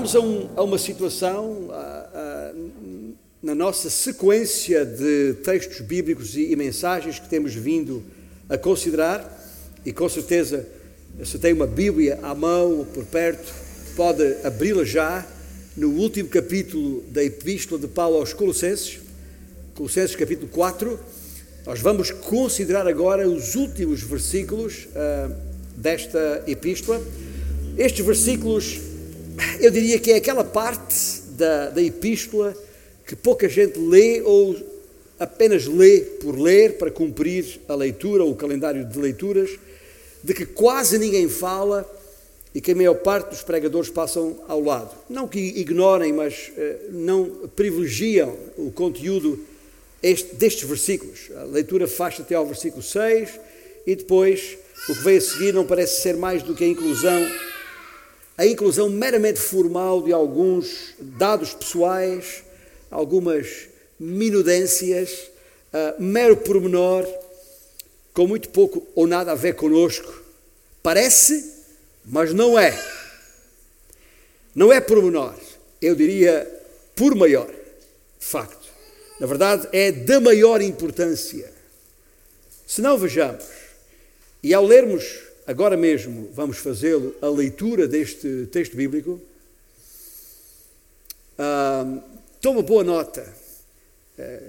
chegámos a, um, a uma situação na nossa sequência de textos bíblicos e, e, mensagens que temos vindo a considerar, e com certeza, se tem uma Bíblia à mão ou por perto, pode abri-la já no último capítulo da Epístola de Paulo aos Colossenses, Colossenses capítulo 4. Nós vamos considerar agora os últimos versículos uh, desta epístola. Estes versículos, eu diria que é aquela parte da, da epístola que pouca gente lê ou apenas lê por ler para cumprir a leitura ou o calendário de leituras, de que quase ninguém fala e que a maior parte dos pregadores passam ao lado. Não que ignorem, mas eh, não privilegiam o conteúdo este, destes versículos. A leitura faz até ao versículo 6 e depois o que vem a seguir não parece ser mais do que a inclusão, a inclusão meramente formal de alguns dados pessoais algumas minudências, uh, mero pormenor, com muito pouco ou nada a ver conosco. Parece, mas não é. Não é pormenor, eu diria por maior, de facto. Na verdade, é da maior importância. Se não vejamos, e ao lermos agora mesmo, vamos fazê-lo, a leitura deste texto bíblico, uh, Toma boa nota. É,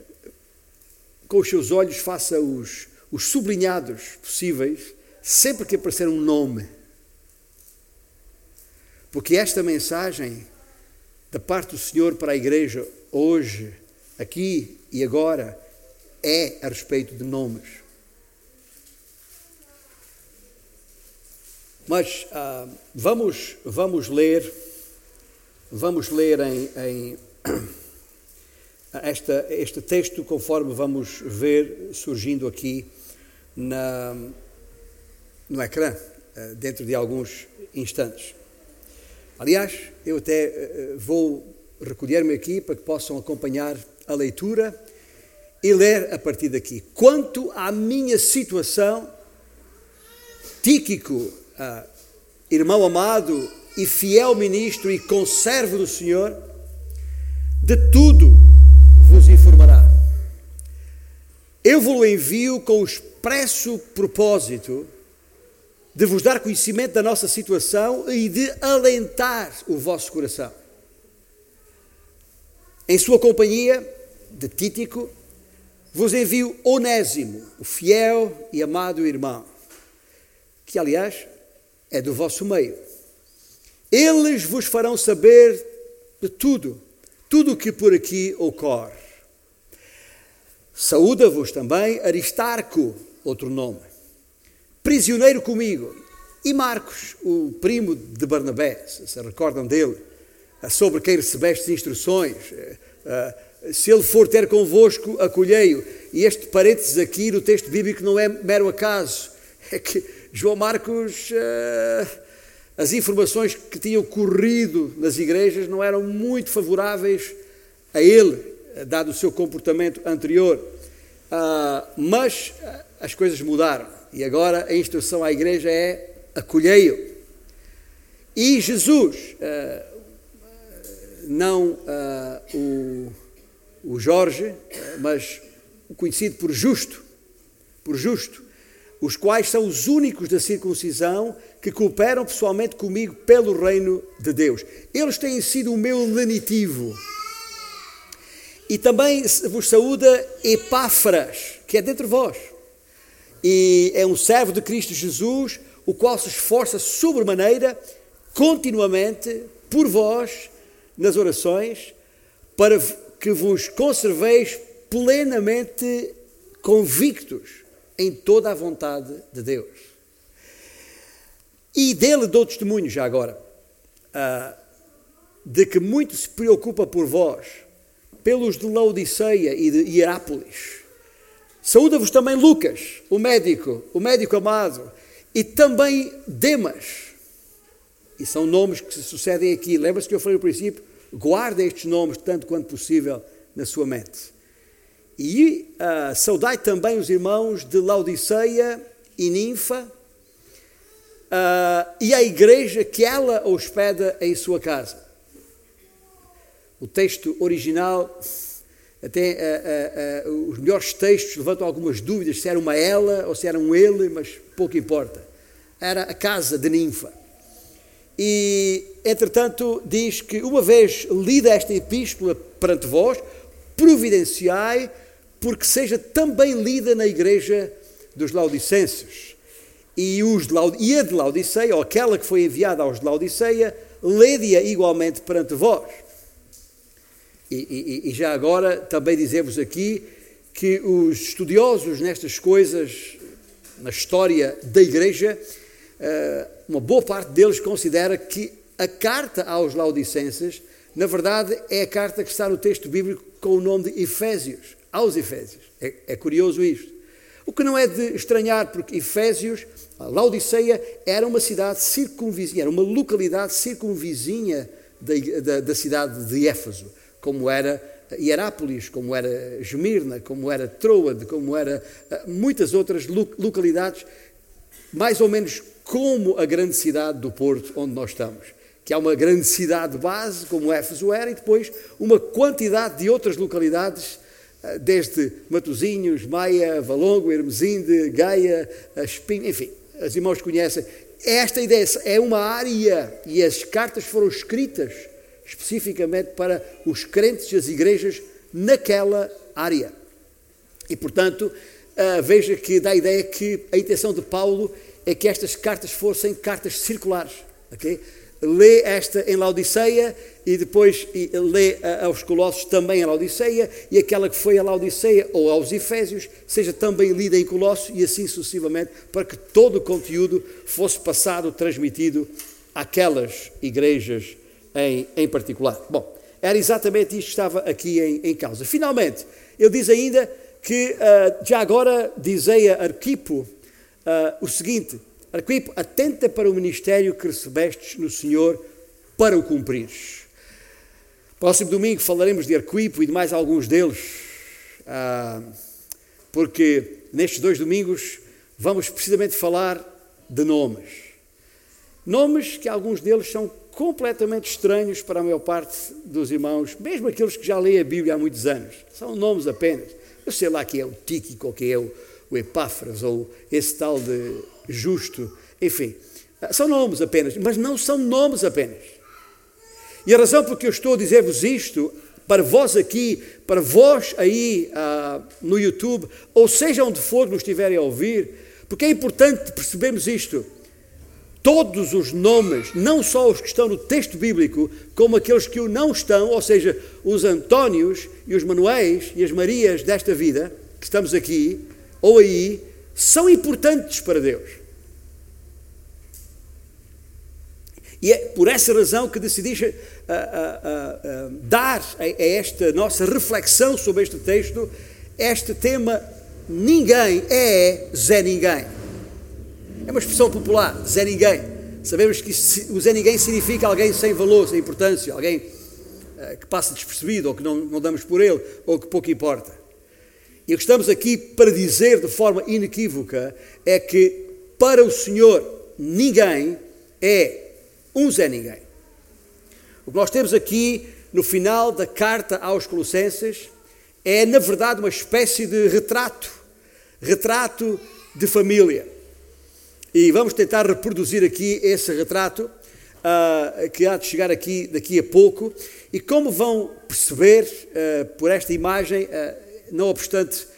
com os seus olhos, faça os, os sublinhados possíveis sempre que aparecer um nome. Porque esta mensagem da parte do Senhor para a igreja hoje, aqui e agora, é a respeito de nomes. Mas ah, vamos, vamos ler, vamos ler em, em esta, este texto, conforme vamos ver surgindo aqui na, no ecrã, eh, dentro de alguns instantes. Aliás, eu até eh, vou recolher-me aqui para que possam acompanhar a leitura e ler a partir daqui. Quanto à minha situação, Tíquico, ah, irmão amado e fiel ministro e conservo do Senhor, de tudo vos informará. Eu vos envio com o expresso propósito de vos dar conhecimento da nossa situação e de alentar o vosso coração. Em sua companhia, de Títico, vos envio Onésimo, o fiel e amado irmão, que aliás é do vosso meio. Eles vos farão saber de tudo, tudo o que por aqui ocorre. Saúda-vos também Aristarco, outro nome, prisioneiro comigo, e Marcos, o primo de Barnabé, se recordam dele, sobre quem recebeste instruções. Eh, eh, se ele for ter convosco, acolhei-o. E este parênteses aqui no texto bíblico não é mero acaso, é que João Marcos, eh, as informações que tinham corrido nas igrejas não eram muito favoráveis a ele, dado o seu comportamento anterior. Uh, mas ah, as coisas mudaram e agora a instrução à igreja é acolhei-o. E Jesus, não uh, o, o Jorge, mas o conhecido por justo, por justo, os quais são os únicos da circuncisão que cooperam pessoalmente comigo pelo reino de Deus. Eles têm sido o meu lenitivo e também vos saúda Epáfras, que é dentre vós. E é um servo de Cristo Jesus, o qual se esforça sobremaneira, continuamente, por vós, nas orações, para que vos conserveis plenamente convictos em toda a vontade de Deus. E dele dou testemunho já agora, uh, de que muito se preocupa por vós, pelos de Laodiceia e de Hierápolis. Saúda-vos também Lucas, o médico, o médico amado, e também Demas. E são nomes que se sucedem aqui. Lembra-se que eu falei no princípio? Guarda estes nomes tanto quanto possível na sua mente. E uh, saudai também os irmãos de Laodiceia e Ninfa, uh, e a igreja que ela hospeda em sua casa. o texto original, até uh, os melhores textos levantam algumas dúvidas se era uma ela ou se era um ele, mas pouco importa. Era a casa de Ninfa. E, entretanto, diz que uma vez lida esta epístola perante vós, providenciai porque seja também lida na igreja dos Laodicenses. E, os de e a de Laodiceia, ou aquela que foi enviada aos de Laodiceia, lede-a igualmente perante vós. E, e, e, já agora também dizemos aqui que os estudiosos nestas coisas, na história da Igreja, eh, uma boa parte deles considera que a carta aos Laodicenses, na verdade, é a carta que está no texto bíblico com o nome de Efésios, aos Efésios. É, é curioso isto. O que não é de estranhar, porque Efésios, Laodiceia, era uma cidade circunvizinha, era uma localidade circunvizinha da, da, da cidade de Éfeso, como era Hierápolis, como era Esmirna, como era Troade, como era eh, muitas outras localidades, mais ou menos como a grande cidade do Porto, onde nós estamos. Que há uma grande cidade base, como Éfeso era, e depois uma quantidade de outras localidades eh, desde Matozinhos, Maia, Valongo, Hermesinde, Gaia, Espinho, enfim, os irmãos conhecem. Esta ideia é uma área e as cartas foram escritas especificamente para os crentes e as igrejas naquela área. E, portanto, uh, veja que dá a ideia que a intenção de Paulo é que estas cartas fossem cartas circulares. Okay? Lê esta em Laodiceia e depois lê aos Colossos também a Laodiceia e aquela que foi a Laodiceia ou aos Efésios seja também lida em Colossos e assim sucessivamente para que todo o conteúdo fosse passado, transmitido àquelas igrejas em, em particular. Bom, era exatamente isto que estava aqui em, em causa. Finalmente, ele diz ainda que uh, já agora dizei a Arquipo uh, o seguinte, Arquipo, atenta para o ministério que recebestes no Senhor para o cumprires. Próximo domingo falaremos de Arquipo e de mais alguns deles, ah, porque nestes dois domingos vamos precisamente falar de nomes. Nomes que alguns deles são completamente estranhos para a maior parte dos irmãos, mesmo aqueles que já leem a Bíblia há muitos anos. São nomes apenas. Eu sei lá que é o Tíquico, ou que é o, o Epáfras, ou esse tal de justo, enfim. São nomes apenas, mas não são nomes apenas. E a razão por que eu estou a dizer-vos isto, para vós aqui, para vós aí uh, no YouTube, ou seja onde for que nos estiverem a ouvir, porque é importante percebermos isto. Todos os nomes, não só os que estão no texto bíblico, como aqueles que o não estão, ou seja, os Antónios e os Manuéis e as Marias desta vida, que estamos aqui, ou aí, são importantes para Deus. E é por essa razão que decidi uh, uh, uh, dar a, a, esta nossa reflexão sobre este texto este tema Ninguém é Zé Ninguém. É uma expressão popular, Zé Ninguém. Sabemos que o Zé Ninguém significa alguém sem valor, sem importância, alguém que passa despercebido ou que não, não damos por ele ou que pouco importa. E o que estamos aqui para dizer de forma inequívoca é que para o Senhor ninguém é um Zé Ninguém. O que nós temos aqui no final da carta aos Colossenses é, na verdade, uma espécie de retrato retrato de família. E vamos tentar reproduzir aqui esse retrato, uh, que há de chegar aqui daqui a pouco. E como vão perceber uh, por esta imagem, uh, não obstante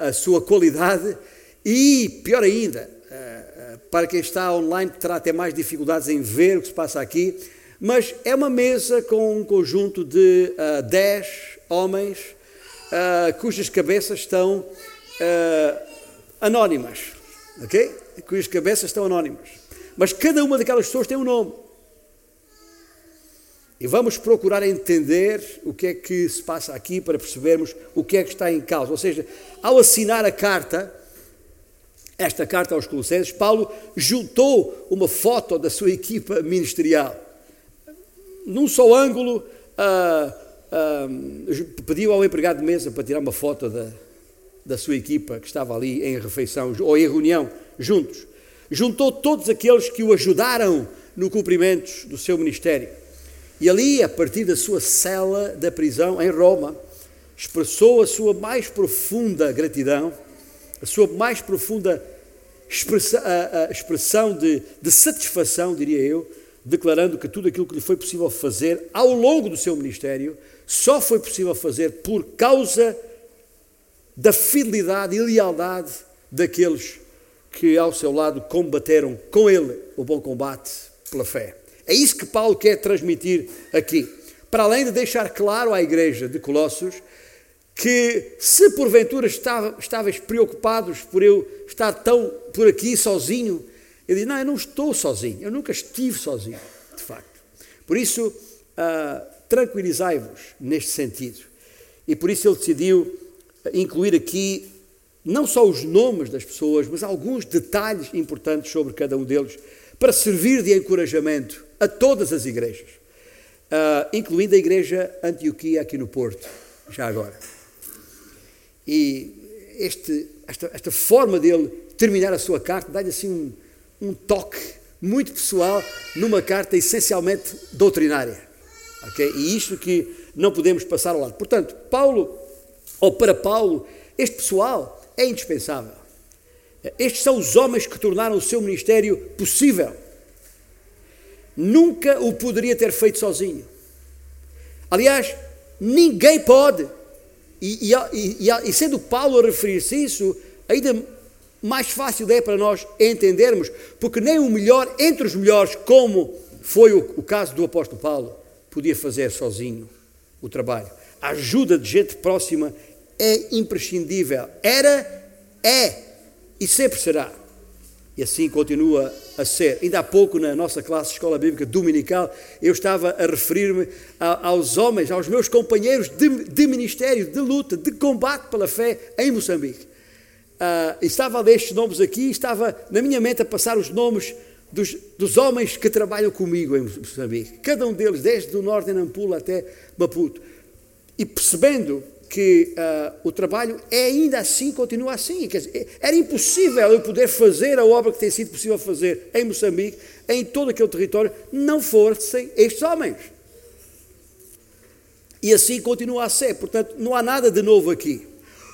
a sua qualidade, e pior ainda, para quem está online terá até mais dificuldades em ver o que se passa aqui, mas é uma mesa com um conjunto de uh, dez homens uh, cujas cabeças estão uh, anónimas, ok? Cujas cabeças estão anónimas. Mas cada uma daquelas pessoas tem um nome. E vamos procurar entender o que é que se passa aqui para percebermos o que é que está em causa. Ou seja, ao assinar a carta, esta carta aos Colossenses, Paulo juntou uma foto da sua equipa ministerial. Num só ângulo, uh, uh, pediu ao empregado de mesa para tirar uma foto da, da sua equipa que estava ali em refeição ou em reunião, juntos. Juntou todos aqueles que o ajudaram no cumprimento do seu ministério. E ali, a partir da sua cela da prisão em Roma, expressou a sua mais profunda gratidão, a sua mais profunda expressa, a, a expressão de, de satisfação, diria eu, declarando que tudo aquilo que lhe foi possível fazer ao longo do seu ministério só foi possível fazer por causa da fidelidade e lealdade daqueles que ao seu lado combateram com ele o bom combate pela fé. É isso que Paulo quer transmitir aqui. Para além de deixar claro à igreja de Colossos que se porventura estavais preocupados por eu estar tão por aqui sozinho, ele diz: Não, eu não estou sozinho, eu nunca estive sozinho, de facto. Por isso, uh, tranquilizai-vos neste sentido. E por isso ele decidiu incluir aqui não só os nomes das pessoas, mas alguns detalhes importantes sobre cada um deles, para servir de encorajamento a todas as igrejas, uh, incluindo a igreja Antioquia aqui no Porto, já agora. E este, esta, esta forma dele terminar a sua carta dá-lhe assim um, um toque muito pessoal numa carta essencialmente doutrinária. Okay? E isto que não podemos passar ao lado. Portanto, Paulo, ou para Paulo, este pessoal é indispensável. Estes são os homens que tornaram o seu ministério possível. Nunca o poderia ter feito sozinho. Aliás, ninguém pode. E, e, e, e sendo Paulo a referir-se a isso, ainda mais fácil é para nós entendermos, porque nem o melhor entre os melhores, como foi o, o caso do apóstolo Paulo, podia fazer sozinho o trabalho. A ajuda de gente próxima é imprescindível. Era, é e sempre será. E assim continua a ser. Ainda há pouco, na nossa classe de escola bíblica dominical, eu estava a referir-me aos homens, aos meus companheiros de, de, ministério, de luta, de combate pela fé em Moçambique. Uh, estava a ler estes nomes aqui, estava na minha mente a passar os nomes dos, dos, homens que trabalham comigo em Moçambique. Cada um deles, desde o norte de Nampula até Maputo. E percebendo que uh, o trabalho é ainda assim, continua assim. Dizer, era impossível eu poder fazer a obra que tem sido possível fazer em Moçambique, em todo aquele território, não fossem estes homens. E assim continua a ser. Portanto, não há nada de novo aqui.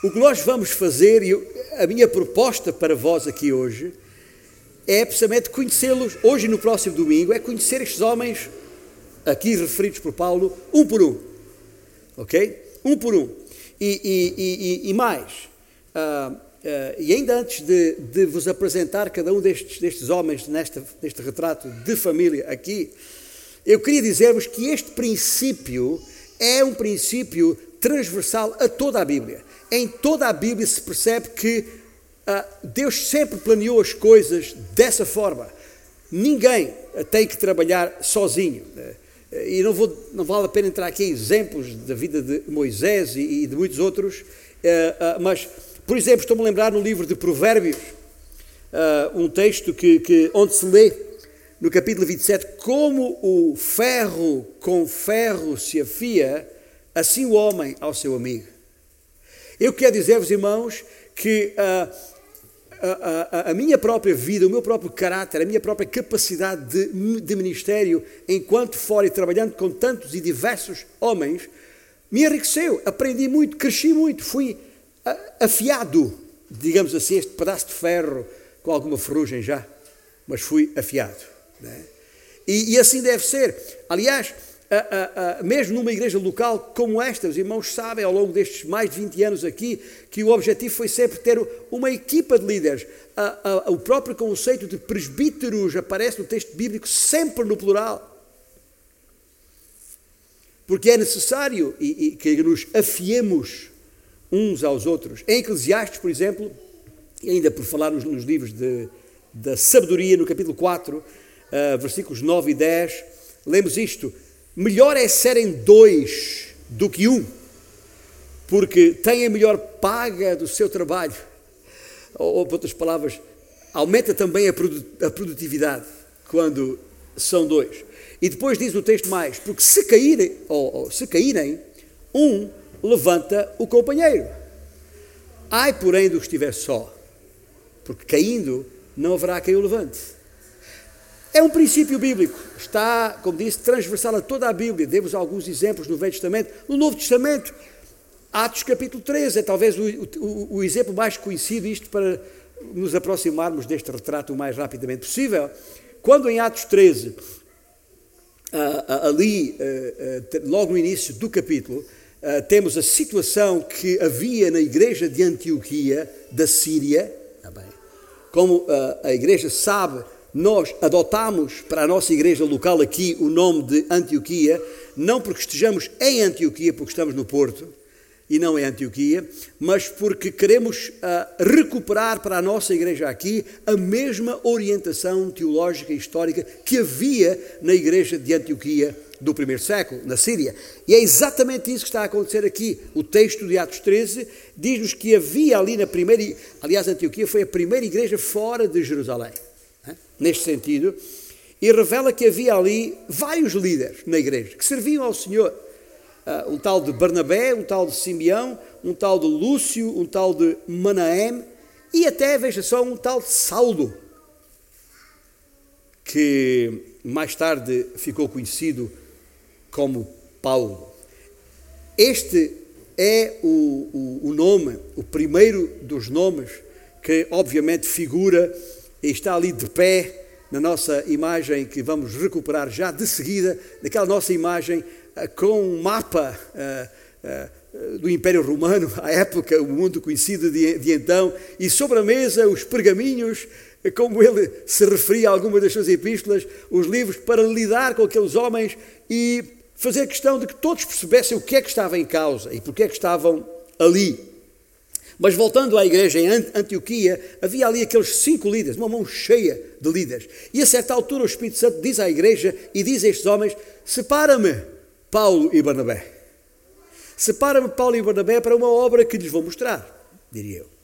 O que nós vamos fazer, e a minha proposta para vós aqui hoje, é precisamente conhecê-los, hoje no próximo domingo, é conhecer estes homens, aqui referidos por Paulo, um por um. Ok? Um por um. E, e, e, e mais, uh, uh, e ainda antes de, de, vos apresentar cada um destes, destes homens neste retrato de família aqui, eu queria dizer-vos que este princípio é um princípio transversal a toda a Bíblia. Em toda a Bíblia se percebe que uh, Deus sempre planeou as coisas dessa forma. Ninguém tem que trabalhar sozinho. E não, vou, não vale a pena entrar aqui em exemplos da vida de Moisés e, e de muitos outros, uh, uh, mas, por exemplo, estou-me a lembrar no livro de Provérbios, uh, um texto que, que, onde se lê, no capítulo 27, como o ferro com ferro se afia, assim o homem ao seu amigo. Eu quero dizer-vos, irmãos, que a, a, a, minha própria vida, o meu próprio caráter, a minha própria capacidade de, de ministério, enquanto fora e trabalhando com tantos e diversos homens, me enriqueceu, aprendi muito, cresci muito, fui afiado, digamos assim, este pedaço de ferro com alguma ferrugem já, mas fui afiado. Né? E, e assim deve ser. Aliás, a, a, mesmo numa igreja local como esta, os irmãos sabem ao longo destes mais de 20 anos aqui que o objetivo foi sempre ter uma equipa de líderes. o próprio conceito de presbíteros aparece no texto bíblico sempre no plural. Porque é necessário e, e que nos afiemos uns aos outros. Em Eclesiastes, por exemplo, e ainda por falar nos, nos livros de, da sabedoria, no capítulo 4, uh, versículos 9 e 10, lemos isto Melhor é serem dois do que um, porque têm a melhor paga do seu trabalho. Ou, por outras palavras, aumenta também a produtividade quando são dois. E depois diz o texto mais, porque se caírem, ou, ou se caírem, um levanta o companheiro. Ai, porém, do que estiver só, porque caindo não haverá quem o levante. É um princípio bíblico, está, como disse, transversal a toda a Bíblia. Demos alguns exemplos no Velho Testamento. No Novo Testamento, Atos capítulo 13 é talvez o, o, o exemplo mais conhecido, isto para nos aproximarmos deste retrato o mais rapidamente possível. Quando em Atos 13, ali, logo no início do capítulo, temos a situação que havia na igreja de Antioquia, da Síria. Como a igreja sabe, nós adotamos para a nossa igreja local aqui o nome de Antioquia, não porque estejamos em Antioquia, porque estamos no Porto, e não em Antioquia, mas porque queremos uh, recuperar para a nossa igreja aqui a mesma orientação teológica e histórica que havia na igreja de Antioquia do primeiro século, na Síria. E é exatamente isso que está a acontecer aqui. O texto de Atos 13 diz-nos que havia ali na primeira. Aliás, Antioquia foi a primeira igreja fora de Jerusalém? Neste sentido, e revela que havia ali vários líderes na igreja que serviam ao Senhor uh, um tal de Barnabé, um tal de Simeão, um tal de Lúcio, um tal de Manaém e até, veja só, um tal de Saulo, que mais tarde ficou conhecido como Paulo. Este é o, o, o nome, o primeiro dos nomes, que obviamente figura está ali de pé na nossa imagem que vamos recuperar já de seguida, naquela nossa imagem eh, com um mapa uh, uh, do Império Romano, à época, o mundo conhecido de, de, então, e sobre a mesa os pergaminhos, como ele se referia a algumas das suas epístolas, os livros para lidar com aqueles homens e fazer questão de que todos percebessem o que é que estava em causa e porque é que estavam ali. Mas voltando à igreja em Antioquia, havia ali aqueles cinco líderes, uma mão cheia de líderes. E a certa altura o Espírito Santo diz à igreja e diz a estes homens: Separa-me Paulo e Barnabé. Separa-me Paulo e Barnabé para uma obra que lhes vou mostrar, diria eu.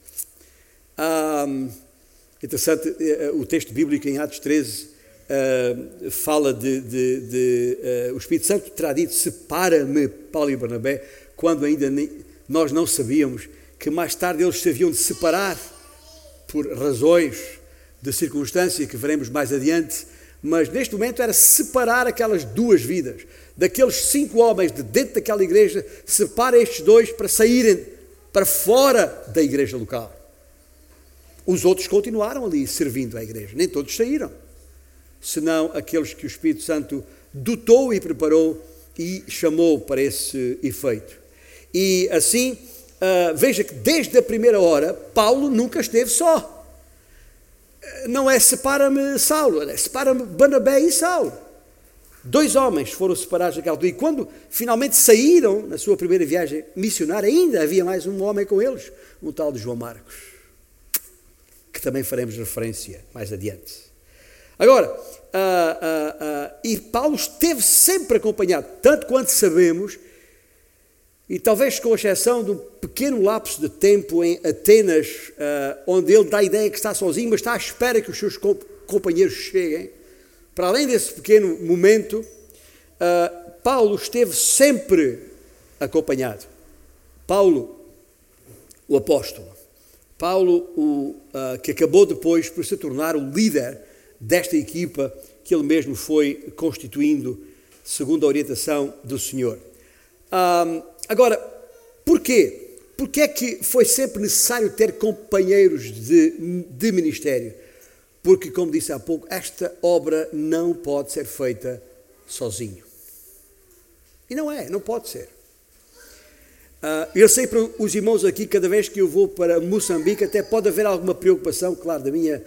Interessante, eh, o texto bíblico em Atos 13 uh, ah, fala de, de, de uh, o Espírito Santo terá dito separa-me Paulo e Barnabé, quando ainda nem, nós não sabíamos que mais tarde eles se haviam de separar por razões de circunstância que veremos mais adiante, mas neste momento era separar aquelas duas vidas. Daqueles cinco homens de dentro daquela igreja, separa estes dois para saírem para fora da igreja local. Os outros continuaram ali servindo à igreja, nem todos saíram, senão aqueles que o Espírito Santo dotou e preparou e chamou para esse efeito. E assim, uh, veja que desde a primeira hora, Paulo nunca esteve só não é separa-me Saulo, é separa-me Barnabé e Saulo. Dois homens foram separados naquela altura. E quando finalmente saíram na sua primeira viagem missionária, ainda havia mais um homem com eles, o tal de João Marcos, que também faremos referência mais adiante. Agora, uh, uh, e Paulo esteve sempre acompanhado, tanto quanto sabemos, e talvez com exceção um pequeno lapso de tempo em Atenas, uh, onde ele dá a ideia que está sozinho, mas está à espera que os seus companheiros cheguem. Para além desse pequeno momento, uh, Paulo esteve sempre acompanhado. Paulo, o apóstolo. Paulo, o, uh, que acabou depois por se tornar o líder desta equipa que ele mesmo foi constituindo segundo a orientação do Senhor. Agora, porquê? Porquê é que foi sempre necessário ter companheiros de, de ministério? Porque, como disse há pouco, esta obra não pode ser feita sozinho. E não é, não pode ser. Uh, eu sei para os irmãos aqui, cada vez que eu vou para Moçambique, até pode haver alguma preocupação, claro, da minha,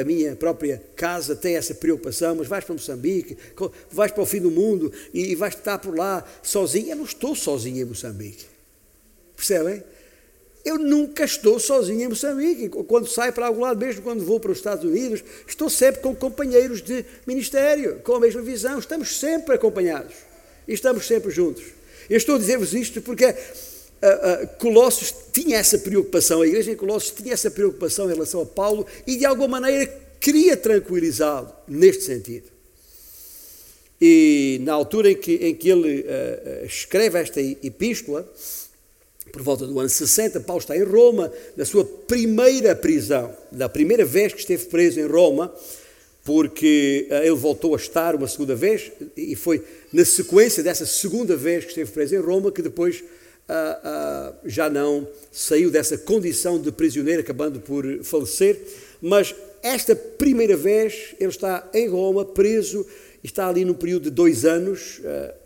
a minha própria casa tem essa preocupação, mas vais para Moçambique, vais para o fim do mundo e vais estar por lá sozinho. Eu não estou sozinho em Moçambique. Percebem? Eu nunca estou sozinho em Moçambique. Quando saio para algum lado, mesmo quando vou para os Estados Unidos, estou sempre com companheiros de ministério, com a mesma visão. Estamos sempre acompanhados e estamos sempre juntos. Eu estou a dizer-vos isto porque uh, uh, Colossos tinha essa preocupação, a igreja em Colossos tinha essa preocupação em relação a Paulo e de alguma maneira queria tranquilizá-lo neste sentido. E na altura em que, em que ele uh, escreve esta epístola, por volta do ano 60, Paulo está em Roma, na sua primeira prisão, da primeira vez que esteve preso em Roma, porque ele voltou a estar uma segunda vez, e foi na sequência dessa segunda vez que esteve preso em Roma que depois já não saiu dessa condição de prisioneiro, acabando por falecer. Mas esta primeira vez ele está em Roma, preso, está ali num período de dois anos,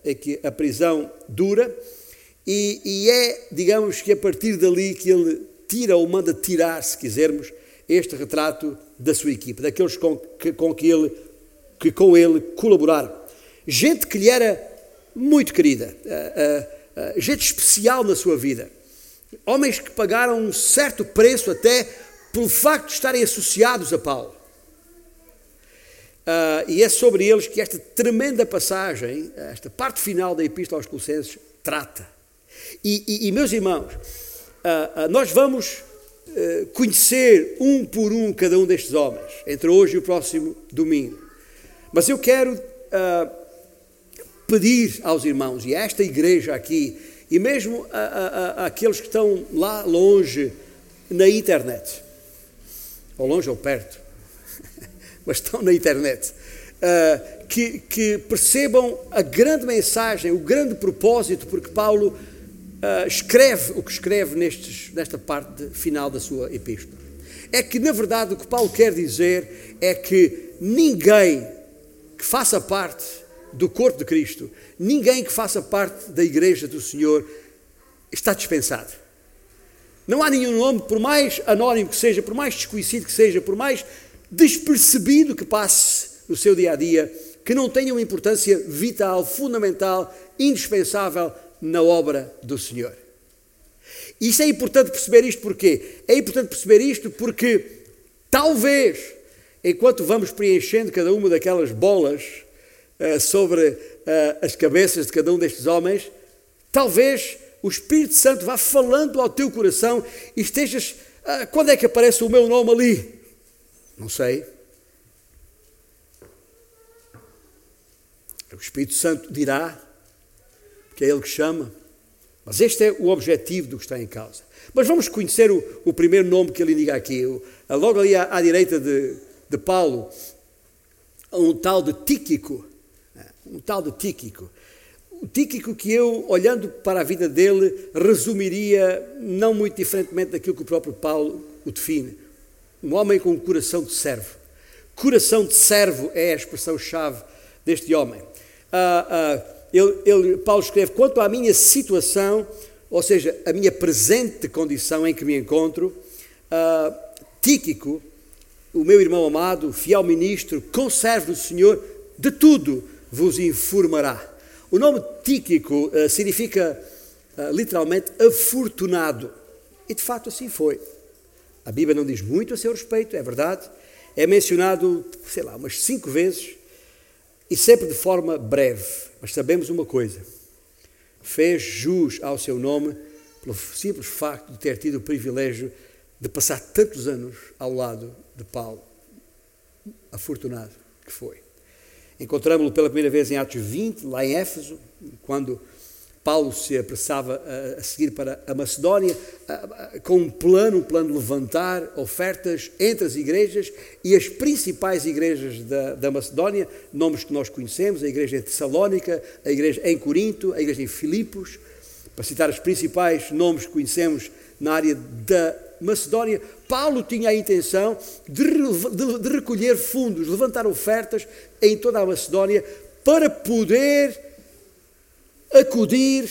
em que a prisão dura, e, e é, digamos que a partir dali que ele tira ou manda tirar, se quisermos, este retrato da sua equipe, daqueles com que, com que, ele, que com ele colaboraram. Gente que lhe era muito querida, uh, uh, uh, gente especial na sua vida. Homens que pagaram um certo preço até pelo facto de estarem associados a Paulo. e é sobre eles que esta tremenda passagem, esta parte final da Epístola aos Colossenses, trata. E, e, e meus irmãos, uh, uh, nós vamos uh, conhecer um por um cada um destes homens, entre hoje e o próximo domingo. Mas eu quero pedir aos irmãos e a esta igreja aqui, e mesmo àqueles que estão lá longe na internet, ou longe ou perto, mas estão na internet, uh, que, que, percebam a grande mensagem, o grande propósito, porque Paulo uh, escreve o que escreve nestes, nesta parte final da sua epístola. É que, na verdade, o que Paulo quer dizer é que ninguém que faça parte do corpo de Cristo, ninguém que faça parte da igreja do Senhor está dispensado. Não há nenhum nome, por mais anónimo que seja, por mais desconhecido que seja, por mais despercebido que passe no seu dia a dia, que não tenha uma importância vital, fundamental, indispensável na obra do Senhor. Isso é importante perceber isto porque é importante perceber isto porque talvez enquanto vamos preenchendo cada uma daquelas bolas sobre uh, as cabeças de cada um destes homens, talvez o Espírito Santo vá falando ao teu coração e estejas uh, quando é que aparece o meu nome ali? Não sei. O Espírito Santo dirá que é Ele que chama. Mas este é o objetivo do que está em causa. Mas vamos conhecer o, o primeiro nome que ele indica aqui. O, logo ali à, à direita de, de, Paulo, um tal de Tíquico. Um tal de Tíquico. O Tíquico que eu, olhando para a vida dele, resumiria não muito diferentemente daquilo que o próprio Paulo o define. Um homem com um coração de servo. Coração de servo é a expressão-chave deste homem. Ah, ah, ele, ele, Paulo escreve: quanto à minha situação, ou seja, a minha presente condição em que me encontro, uh, Tíquico, o meu irmão amado, fiel ministro, conservo do Senhor, de tudo vos informará. O nome Tíquico uh, significa uh, literalmente afortunado. E de fato assim foi. A Bíblia não diz muito a seu respeito, é verdade. É mencionado, sei lá, umas cinco vezes e sempre de forma breve. Mas sabemos uma coisa: fez jus ao seu nome pelo simples facto de ter tido o privilégio de passar tantos anos ao lado de Paulo. Afortunado que foi. Encontramos-lo pela primeira vez em Atos 20, lá em Éfeso, quando Paulo se apressava a, seguir para a Macedónia com um plano, um plano de levantar ofertas entre as igrejas e as principais igrejas da, da Macedónia, nomes que nós conhecemos, a igreja em Tessalónica, a igreja em Corinto, a igreja em Filipos, para citar os principais nomes que conhecemos na área da Macedónia, Paulo tinha a intenção de, de, de recolher fundos, levantar ofertas em toda a Macedónia para poder acudir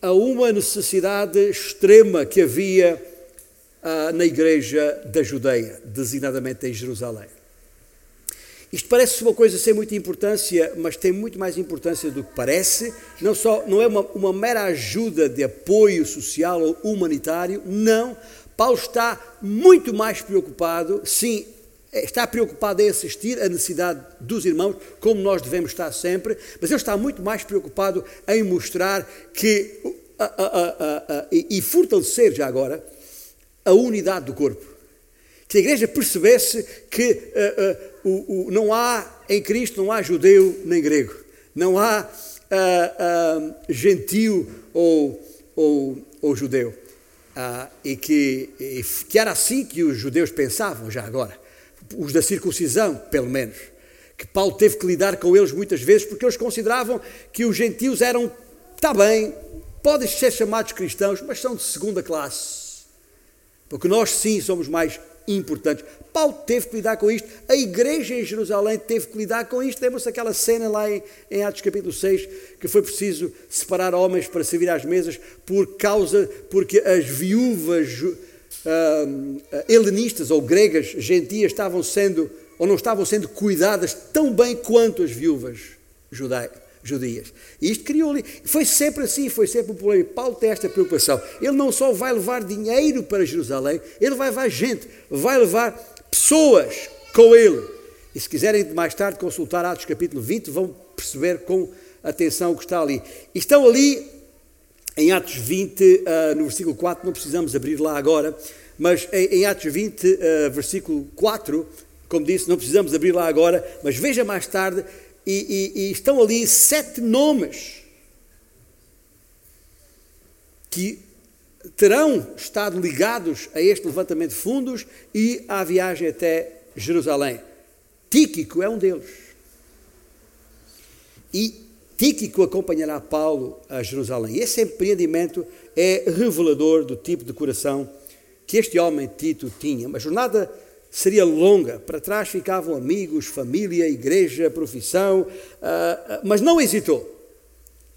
a uma necessidade extrema que havia ah, na igreja da Judeia, designadamente em Jerusalém. Isto parece uma coisa sem muita importância, mas tem muito mais importância do que parece. Não, só, não é uma, uma mera ajuda de apoio social ou humanitário, não. Paulo está muito mais preocupado, sim, está preocupado em assistir à necessidade dos irmãos, como nós devemos estar sempre, mas ele está muito mais preocupado em mostrar que a, a, a, e fortalecer já agora a unidade do corpo. Que a igreja percebesse que uh, uh, o, o, não há em Cristo não há judeu nem grego, não há gentil ou, ou, ou judeu. E que, e que era assim que os judeus pensavam já agora os da circuncisão, pelo menos. que Paulo teve que lidar com eles muitas vezes, porque eles consideravam que os gentios eram, está bem, podem ser chamados cristãos, mas são de segunda classe. Porque nós sim somos mais importantes. Paulo teve que lidar com isto, a igreja em Jerusalém teve que lidar com isto. Lembra-se aquela cena lá em, em, Atos capítulo 6, que foi preciso separar homens para servir às mesas por causa, porque as viúvas uh, helenistas ou gregas, gentias, estavam sendo, ou não estavam sendo cuidadas tão bem quanto as viúvas judaicas judias. E isto criou ali. Foi sempre assim, foi sempre um problema. Paulo tem esta preocupação. Ele não só vai levar dinheiro para Jerusalém, ele vai levar gente, vai levar pessoas com ele. E se quiserem mais tarde consultar Atos capítulo 20, vão perceber com atenção o que está ali. E estão ali em Atos 20, uh, ah, no versículo 4, não precisamos abrir lá agora, mas em, Atos 20, uh, ah, versículo 4, como disse, não precisamos abrir lá agora, mas veja mais tarde e, e, e estão ali sete nomes que terão estado ligados a este levantamento de fundos e à viagem até Jerusalém. Tíquico é um deles. E Tíquico acompanhará Paulo a Jerusalém. Esse empreendimento é revelador do tipo de coração que este homem Tito tinha. Uma jornada seria longa. Para trás ficavam amigos, família, igreja, profissão, uh, mas não hesitou.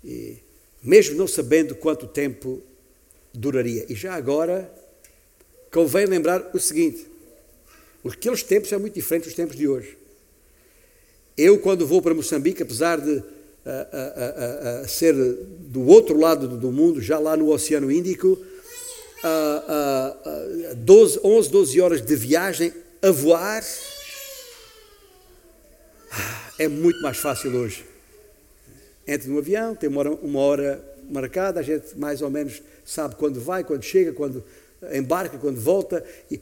E, mesmo não sabendo quanto tempo duraria. E já agora, convém lembrar o seguinte: aqueles tempos são muito diferentes dos tempos de hoje. Eu, quando vou para Moçambique, apesar de uh, ser do outro lado do mundo, já lá no Oceano Índico, uh, 12, 11, 12 horas de viagem a voar, é muito mais fácil hoje. Entra num avião, tem uma hora, uma hora marcada, a gente mais ou menos sabe quando vai, quando chega, quando embarca, quando volta. E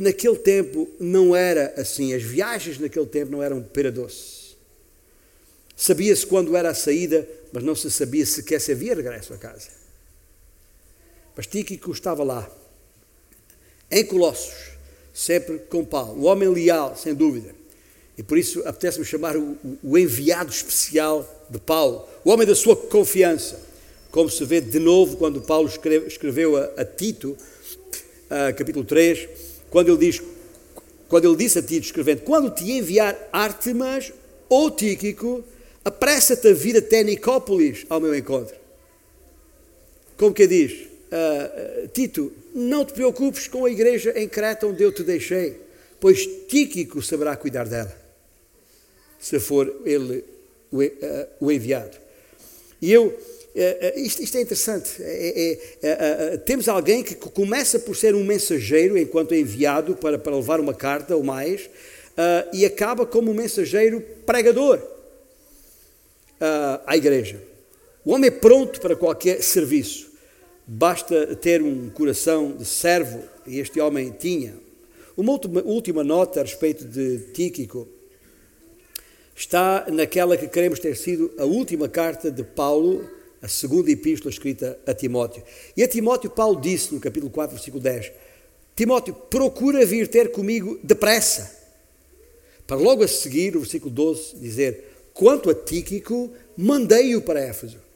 naquele tempo não era assim, as viagens naquele tempo não eram pera doce. Sabia-se quando era a saída, mas não se sabia sequer se havia regresso a casa. Mas Tíquico estava lá, em Colossos, sempre com Paulo. O homem leal, sem dúvida. E por isso apetece-me chamar o, o, enviado especial de Paulo, o homem da sua confiança. Como se vê de novo quando Paulo escreve, escreveu a, a Tito, capítulo 3, quando ele diz, quando ele disse a Tito, escrevendo, quando te enviar Artemas ou Tíquico, apressa-te a vir até Nicópolis ao meu encontro. Como que diz? Uh, Tito, não te preocupes com a igreja em Creta onde eu te deixei, pois Tíquico saberá cuidar dela, se for ele o, uh, o enviado. E eu, uh, isto, isto, é interessante, é, é, é, temos alguém que começa por ser um mensageiro enquanto enviado para, para levar uma carta ou mais, e acaba como um mensageiro pregador à igreja. O homem é pronto para qualquer serviço. Basta ter um coração de servo, e este homem tinha. Uma última, nota a respeito de Tíquico está naquela que queremos ter sido a última carta de Paulo, a segunda epístola escrita a Timóteo. E a Timóteo, Paulo disse no capítulo 4, versículo 10: Timóteo, procura vir ter comigo depressa. Para logo a seguir, o versículo 12, dizer: Quanto a Tíquico, mandei-o para Éfeso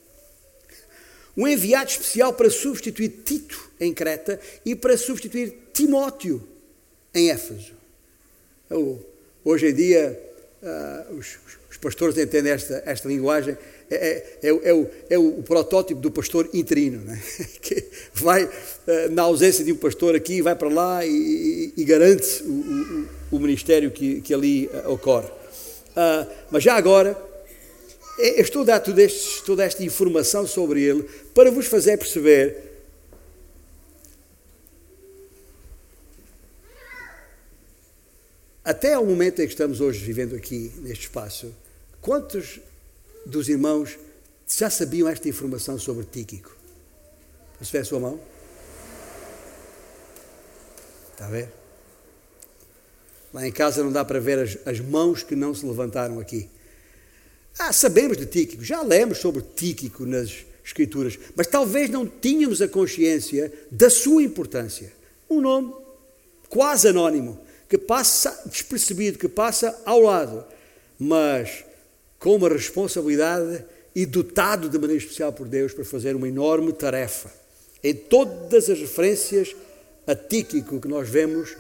um enviado especial para substituir Tito em Creta e para substituir Timóteo em Éfeso. Hoje em dia, uh, os, os, pastores entendem esta, esta linguagem, é, é, é, é, o, é o protótipo do pastor interino, né? que vai, uh, na ausência de um pastor aqui, vai para lá e, e, garante o, o, o, ministério que, que ali uh, ocorre. mas já agora, eu estou a dar toda, este, toda esta informação sobre ele para vos fazer perceber até ao momento em que estamos hoje vivendo aqui neste espaço, quantos dos irmãos já sabiam esta informação sobre Tíquico? Você vê a sua mão? Está a ver? Lá em casa não dá para ver as, as mãos que não se levantaram aqui. Ah, sabemos de Tíquico, já lemos sobre Tíquico nas Escrituras, mas talvez não tínhamos a consciência da sua importância. Um nome quase anónimo, que passa despercebido, que passa ao lado. mas com uma responsabilidade e dotado de maneira especial por Deus para fazer uma enorme tarefa. Em todas as referências a Tíquico que nós vemos,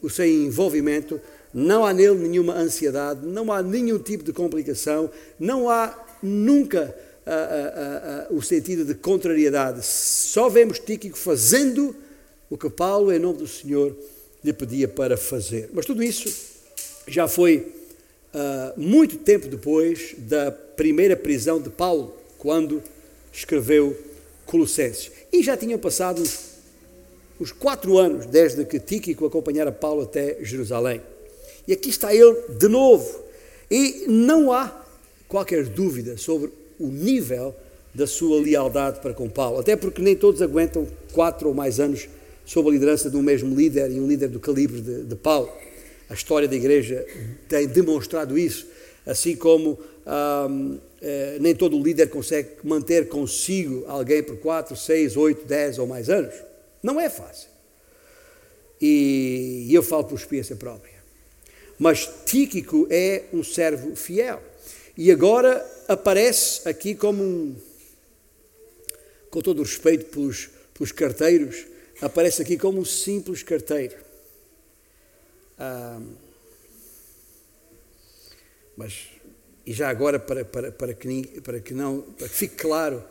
o seu envolvimento, não há nele nenhuma ansiedade, não há nenhum tipo de complicação, não há nunca ah, ah, ah, o sentido de contrariedade. Só vemos Tíquico fazendo o que Paulo, em nome do Senhor, lhe pedia para fazer. Mas tudo isso já foi muito tempo depois da primeira prisão de Paulo, quando escreveu Colossenses. E já tinham passado uns quatro anos desde que Tíquico acompanhara Paulo até Jerusalém. E aqui está ele de novo. E não há qualquer dúvida sobre o nível da sua lealdade para com Paulo, até porque nem todos aguentam quatro ou mais anos sob a liderança de um mesmo líder e um líder do calibre de, de Paulo. A história da Igreja tem demonstrado isso, assim como eh, nem todo líder consegue manter consigo alguém por 4, 6, 8, 10 ou mais anos. Não é fácil. E eu falo por experiência própria. Mas Tíquico é um servo fiel. E agora aparece aqui como um, com todo o respeito pelos, pelos carteiros, aparece aqui como um simples carteiro. Ah, mas, e já agora, para, para, para, que, para, que, não, para que fique claro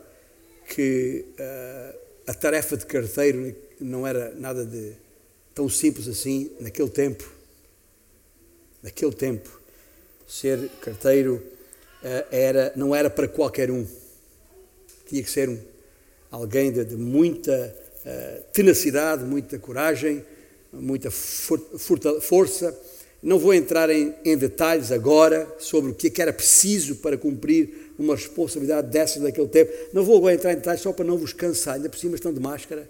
que ah, a tarefa de carteiro não era nada de tão simples assim naquele tempo. Naquele tempo, ser carteiro ah, era, não era para qualquer um. Tinha que ser um, alguém de, de muita uh, tenacidade, muita coragem, muita for, força. Não vou entrar em, em, detalhes agora sobre o é que era preciso para cumprir uma responsabilidade dessa naquele tempo. Não vou agora entrar em detalhes só para não vos cansar. Ainda por cima estão de máscara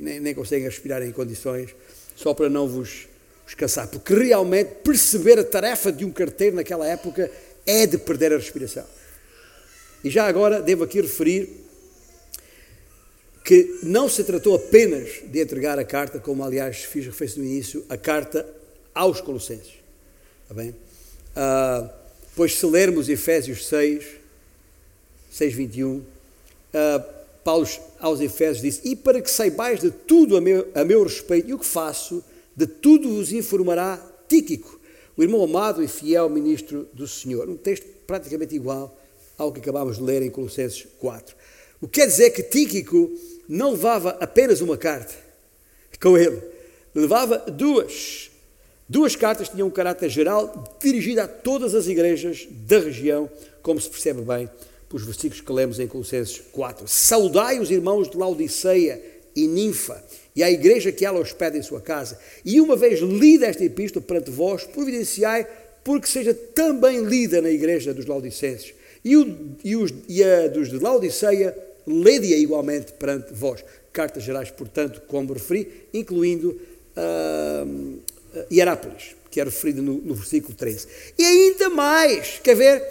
nem, nem conseguem respirar em condições, só para não vos, vos cansar. Porque realmente perceber a tarefa de um carteiro naquela época é de perder a respiração. E já agora devo aqui referir que não se tratou apenas de entregar a carta, como aliás fiz referência no início, a carta aos Colossenses. Está bem? Uh, pois se lermos Efésios 6, 6, 21, uh, Paulo aos Efésios disse: E para que saibais de tudo a meu, a meu respeito e o que faço, de tudo vos informará Tíquico, o irmão amado e fiel ministro do Senhor. Um texto praticamente igual ao que acabámos de ler em Colossenses 4. O que quer dizer que Tíquico não levava apenas uma carta com ele, levava duas. Duas cartas tinham um caráter geral dirigido a todas as igrejas da região, como se percebe bem pelos versículos que lemos em Colossenses 4. Saudai os irmãos de Laodiceia e Ninfa e a igreja que ela hospeda em sua casa. E uma vez lida esta epístola perante vós, providenciai porque seja também lida na igreja dos Laodicenses. E, o, e, os, e a dos de Laodiceia lede-a igualmente perante vós. Cartas gerais, portanto, como referi, incluindo uh, Hierápolis, que é referido no, no versículo 13. E ainda mais, quer ver?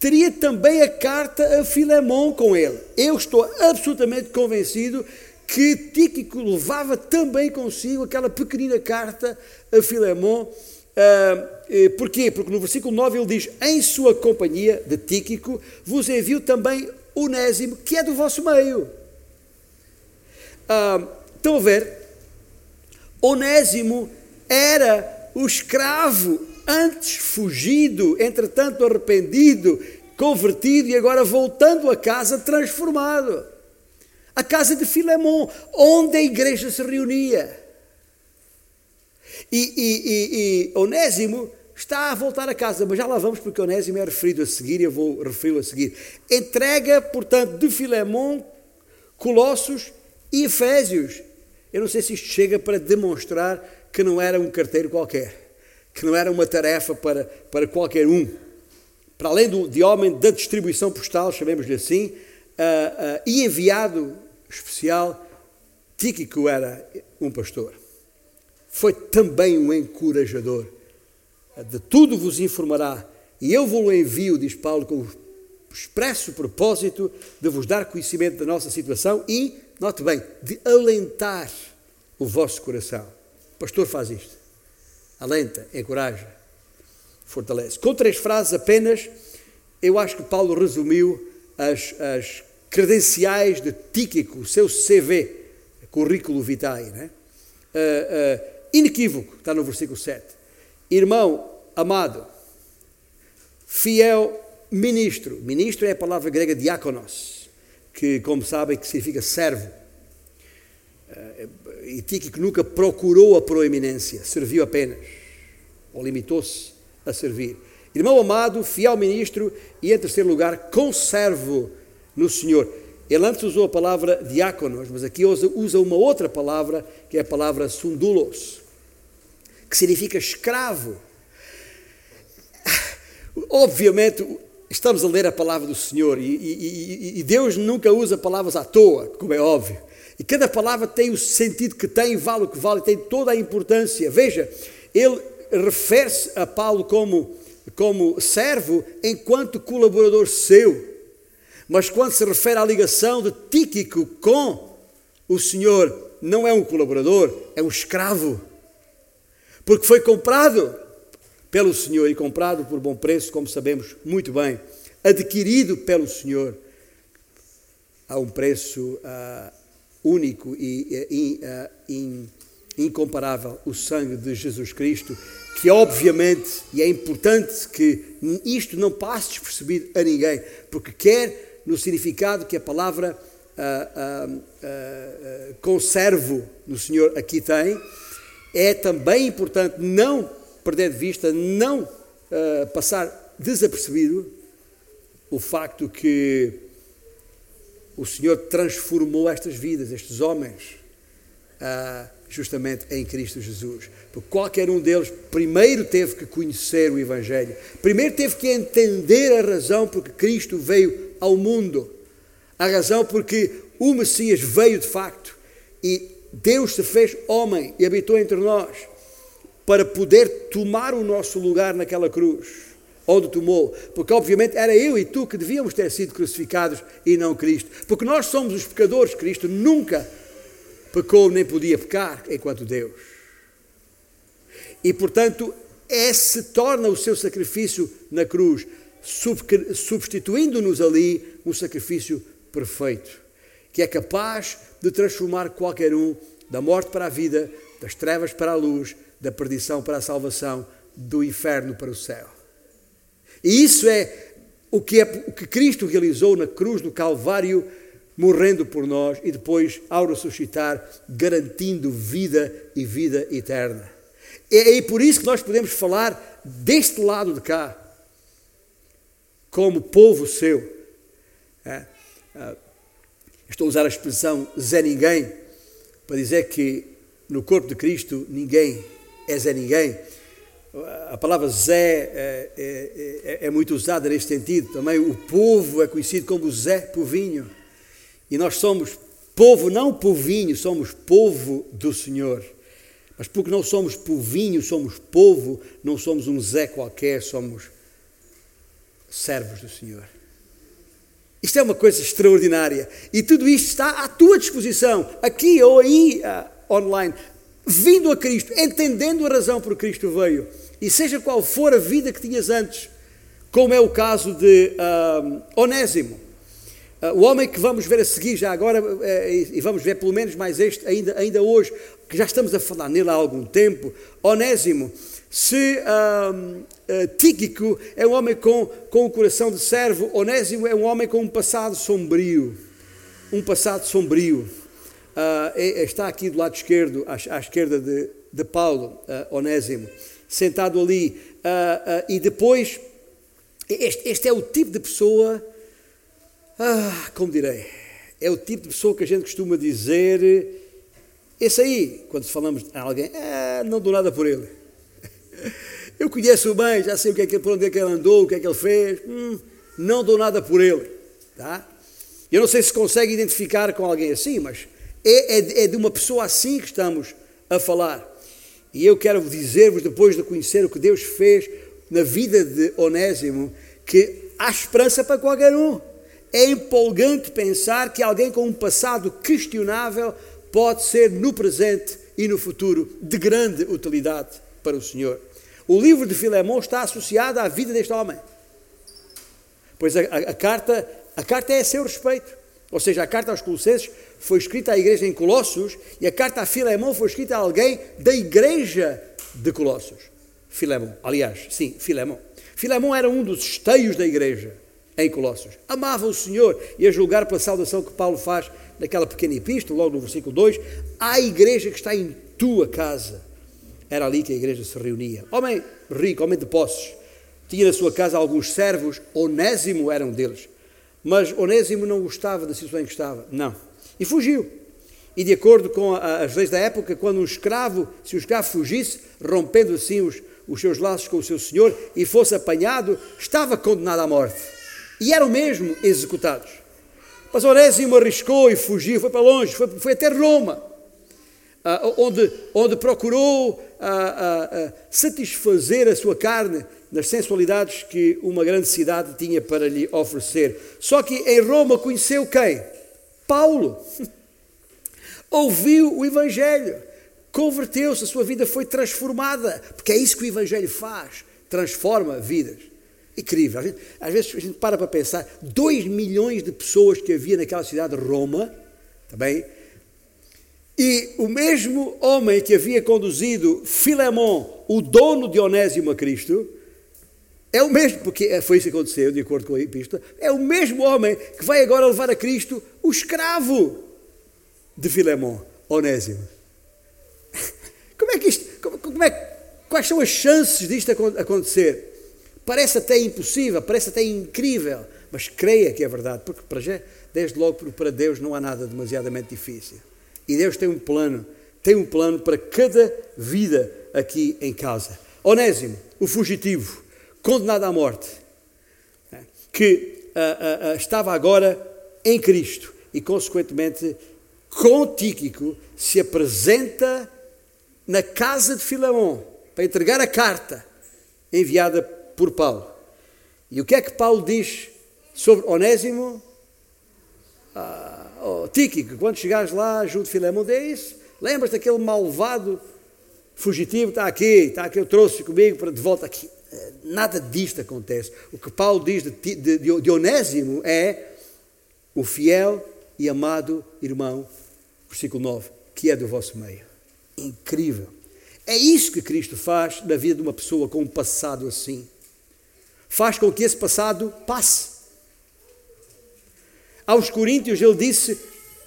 Teria também a carta a Filemão com ele. Eu estou absolutamente convencido que Tíquico levava também consigo aquela pequenina carta a Filemão. Uh, porquê? Porque no versículo 9 ele diz: Em sua companhia de Tíquico vos envio também Onésimo, que é do vosso meio. Ah, estão a ver? Onésimo era o escravo antes fugido, entretanto arrependido, convertido e agora voltando a casa transformado. A casa de Filemon, onde a igreja se reunia. E, e, e, e Onésimo está a voltar a casa, mas já lá vamos porque Onésimo é referido a seguir e eu vou referi-lo a seguir. Entrega, portanto, de Filemon, Colossos e Efésios. Eu não sei se isto chega para demonstrar que não era um carteiro qualquer, que não era uma tarefa para, para qualquer um. Para além do, de homem da distribuição postal, chamemos-lhe assim, uh, uh, e enviado especial, Tíquico era um pastor. Foi também um encorajador de tudo vos informará, e eu vos envio, diz Paulo, com o expresso propósito de vos dar conhecimento da nossa situação e, note bem, de alentar o vosso coração. O pastor faz isto. Alenta, encoraja, fortalece. Com três frases apenas, eu acho que Paulo resumiu as, as credenciais de Tíquico, o seu CV, currículo vitae, né? Uh, uh, inequívoco, está no versículo 7. Irmão amado, fiel ministro. Ministro é a palavra grega diáconos, que, como sabem, que significa servo. Uh, e Tíquico nunca procurou a proeminência, serviu apenas, ou limitou-se a servir. Irmão amado, fiel ministro e, em terceiro lugar, conservo no Senhor. Ele antes usou a palavra diáconos, mas aqui usa, uma outra palavra, que é a palavra sundulos, que significa escravo. Obviamente, estamos a ler a palavra do Senhor e, e, e, Deus nunca usa palavras à toa, como é óbvio. E cada palavra tem o sentido que tem, vale o que vale, tem toda a importância. Veja, ele refere-se a Paulo como, como servo enquanto colaborador seu. Mas quando se refere à ligação de Tíquico com o Senhor, não é um colaborador, é um escravo. Porque foi comprado pelo Senhor e comprado por bom preço, como sabemos muito bem, adquirido pelo Senhor a um preço uh, único e uh, in, incomparável, o sangue de Jesus Cristo, que obviamente, e é importante que isto não passe despercebido a ninguém, porque quer no significado que a palavra uh, uh, conservo no Senhor aqui tem, é também importante não perder de vista, não passar desapercebido o facto que o Senhor transformou estas vidas, estes homens, justamente em Cristo Jesus. Porque qualquer um deles primeiro teve que conhecer o Evangelho, primeiro teve que entender a razão porque Cristo veio ao mundo. A razão porque o Messias veio de facto e Deus se fez homem e habitou entre nós para poder tomar o nosso lugar naquela cruz, onde tomou, porque obviamente era eu e tu que devíamos ter sido crucificados e não Cristo, porque nós somos os pecadores, Cristo nunca pecou nem podia pecar enquanto Deus. E portanto, esse torna o seu sacrifício na cruz substituindo-nos ali um sacrifício perfeito, que é capaz de transformar qualquer um da morte para a vida, das trevas para a luz, da perdição para a salvação, do inferno para o céu. E isso é o que, é, o que Cristo realizou na cruz do Calvário, morrendo por nós e depois, ao ressuscitar, garantindo vida e vida eterna. É, é por isso que nós podemos falar deste lado de cá, como povo seu. É, é, estou a usar a expressão Zé Ninguém para dizer que no corpo de Cristo ninguém é Zé Ninguém. A palavra Zé é, é, é, é muito usada neste sentido. Também o povo é conhecido como Zé Povinho. E nós somos povo, não povinho, somos povo do Senhor. Mas porque não somos povinho, somos povo, não somos um Zé qualquer, somos servos do Senhor. Isto é uma coisa extraordinária. E tudo isto está à tua disposição, aqui ou aí uh, online, vindo a Cristo, entendendo a razão por que Cristo veio. E seja qual for a vida que tinhas antes, como é o caso de uh, Onésimo. Uh, o homem que vamos ver a seguir já agora, uh, e vamos ver pelo menos mais este ainda, ainda hoje, que já estamos a falar nele há algum tempo, Onésimo se um, uh, Tíquico é um homem com, com o coração de servo, Onésimo é um homem com um passado sombrio. Um passado sombrio. Uh, está aqui do lado esquerdo, à, à esquerda de, de Paulo, uh, Onésimo, sentado ali. e depois, este, este, é o tipo de pessoa, como direi, é o tipo de pessoa que a gente costuma dizer, esse aí, quando falamos a alguém, ah, não dou nada por ele eu conheço bem, já sei o que é que, por onde é que ele andou, o que é que ele fez. Hum, não dou nada por ele. Tá? Eu não sei se consegue identificar com alguém assim, mas é, é, é de uma pessoa assim que estamos a falar. E eu quero dizer-vos, depois de conhecer o que Deus fez na vida de Onésimo, que há esperança para qualquer um. É empolgante pensar que alguém com um passado questionável pode ser no presente e no futuro de grande utilidade para o Senhor. O livro de Filemão está associado à vida deste homem. Pois a, a, a carta, a carta é a seu respeito. Ou seja, a carta aos Colossenses foi escrita à igreja em Colossos e a carta a Filemão foi escrita a alguém da igreja de Colossos. Filemão, aliás, sim, Filemão. Filemão era um dos esteios da igreja em Colossos. Amava o Senhor e a julgar pela saudação que Paulo faz naquela pequena epístola, logo no versículo 2, à igreja que está em tua casa. Era ali que a igreja se reunia. Homem rico, homem de posses, tinha na sua casa alguns servos, Onésimo era um deles. Mas Onésimo não gostava da situação em que estava. Não. E fugiu. E de acordo com as leis da época, quando um escravo, se o escravo fugisse, rompendo assim os, os seus laços com o seu senhor e fosse apanhado, estava condenado à morte. E eram mesmo executados. Mas Onésimo arriscou e fugiu, foi para longe, foi, foi até Roma, ah, onde, onde procurou ah, ah, satisfazer a sua carne nas sensualidades que uma grande cidade tinha para lhe oferecer. Só que em Roma conheceu quem? Paulo. Ouviu o Evangelho, converteu-se, a sua vida foi transformada, porque é isso que o Evangelho faz transforma vidas. Incrível. Às vezes a gente para para pensar: 2 milhões de pessoas que havia naquela cidade de Roma, também, tá e o mesmo homem que havia conduzido Filemon, o dono de Onésimo a Cristo, é o mesmo, porque foi isso que aconteceu, de acordo com a epístola, é o mesmo homem que vai agora levar a Cristo o escravo de Filemon, Onésimo. Como é que isto, como é, quais são as chances disto acontecer? Parece até impossível, parece até incrível, mas creia que é verdade, porque para já, desde logo para Deus não há nada demasiadamente difícil. E Deus tem um plano, tem um plano para cada vida aqui em casa. Onésimo, o fugitivo, condenado à morte, né, que uh, uh, uh, estava agora em Cristo e, consequentemente, com Tíquico, se apresenta na casa de Filamon para entregar a carta enviada por Paulo. E o que é que Paulo diz sobre Onésimo? Ah, oh, quando chegares lá junto de Filemon, diz, lembras daquele malvado fugitivo, está aqui, está aqui, eu trouxe comigo para de volta aqui. Nada disto acontece. O que Paulo diz de, de, de é o fiel e amado irmão, versículo 9, que é do vosso meio. Incrível. É isso que Cristo faz na vida de uma pessoa com um passado assim. Faz com que esse passado passe. Aos Coríntios ele disse: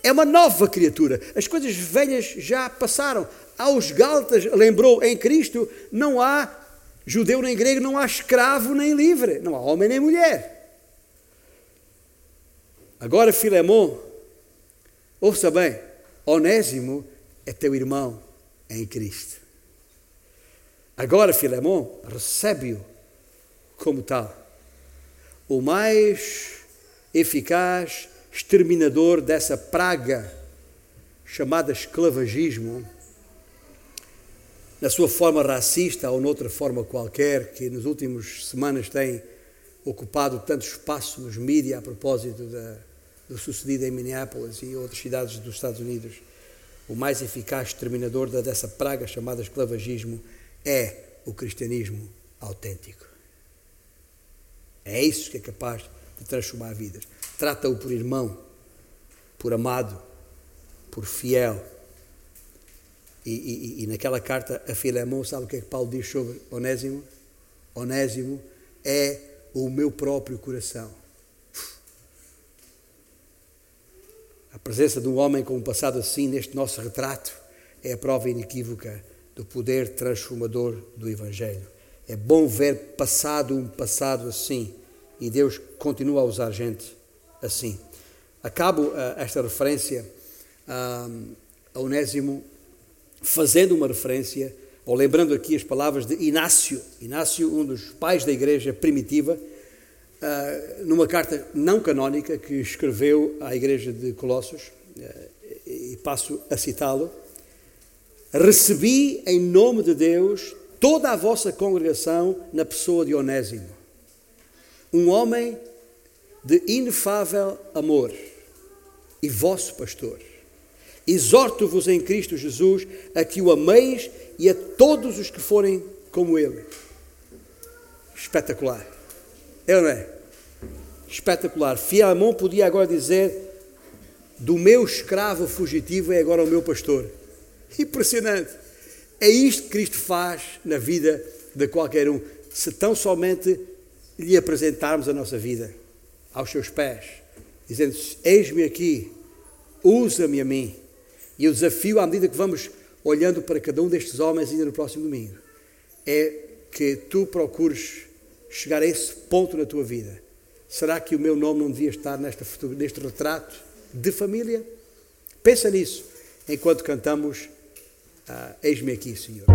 é uma nova criatura. As coisas velhas já passaram. Aos Gálatas lembrou: em Cristo não há Judeu nem grego, não há escravo nem livre, não há homem nem mulher. Agora, Filemão, ouça bem, Onésimo é teu irmão em Cristo. Agora, Filemão, recebe-o como tal. O mais eficaz exterminador dessa praga chamada esclavagismo na sua forma racista ou noutra forma qualquer, que nas últimas semanas tem ocupado tanto espaço nos mídias a propósito da, do sucedido em Minneapolis e outras cidades dos Estados Unidos. O mais eficaz exterminador dessa praga chamada esclavagismo é o cristianismo autêntico. É isso que é capaz de transformar vidas. Trata-o por irmão, por amado, por fiel e, e, e, naquela carta a Filemão, sabe o que é que Paulo diz sobre Onésimo? Onésimo é o meu próprio coração. A presença de um homem com um passado assim neste nosso retrato é a prova inequívoca do poder transformador do Evangelho. É bom ver passado um passado assim e Deus continua a usar gente assim. Acabo uh, esta referência uh, a Onésimo fazendo uma referência, ou lembrando aqui as palavras de Inácio, Inácio, um dos pais da igreja primitiva, ah, numa carta não canónica que escreveu à igreja de Colossos, ah, e passo a citá-lo: Recebi em nome de Deus toda a vossa congregação na pessoa de Onésimo, um homem de inefável amor e vosso pastor Exorto-vos em Cristo Jesus a que o ameis e a todos os que forem como ele. Espetacular. É ou não é? Espetacular. Fiamon podia agora dizer: do meu escravo fugitivo é agora o meu pastor. Impressionante. É isto que Cristo faz na vida de qualquer um, se tão somente lhe apresentarmos a nossa vida aos seus pés, dizendo: Eis-me aqui, usa-me a mim. E o desafio, à medida que vamos olhando para cada um destes homens, ainda no próximo domingo, é que tu procures chegar a esse ponto na tua vida. Será que o meu nome não devia estar nesta, neste retrato de família? Pensa nisso enquanto cantamos uh, Eis-me aqui, Senhor.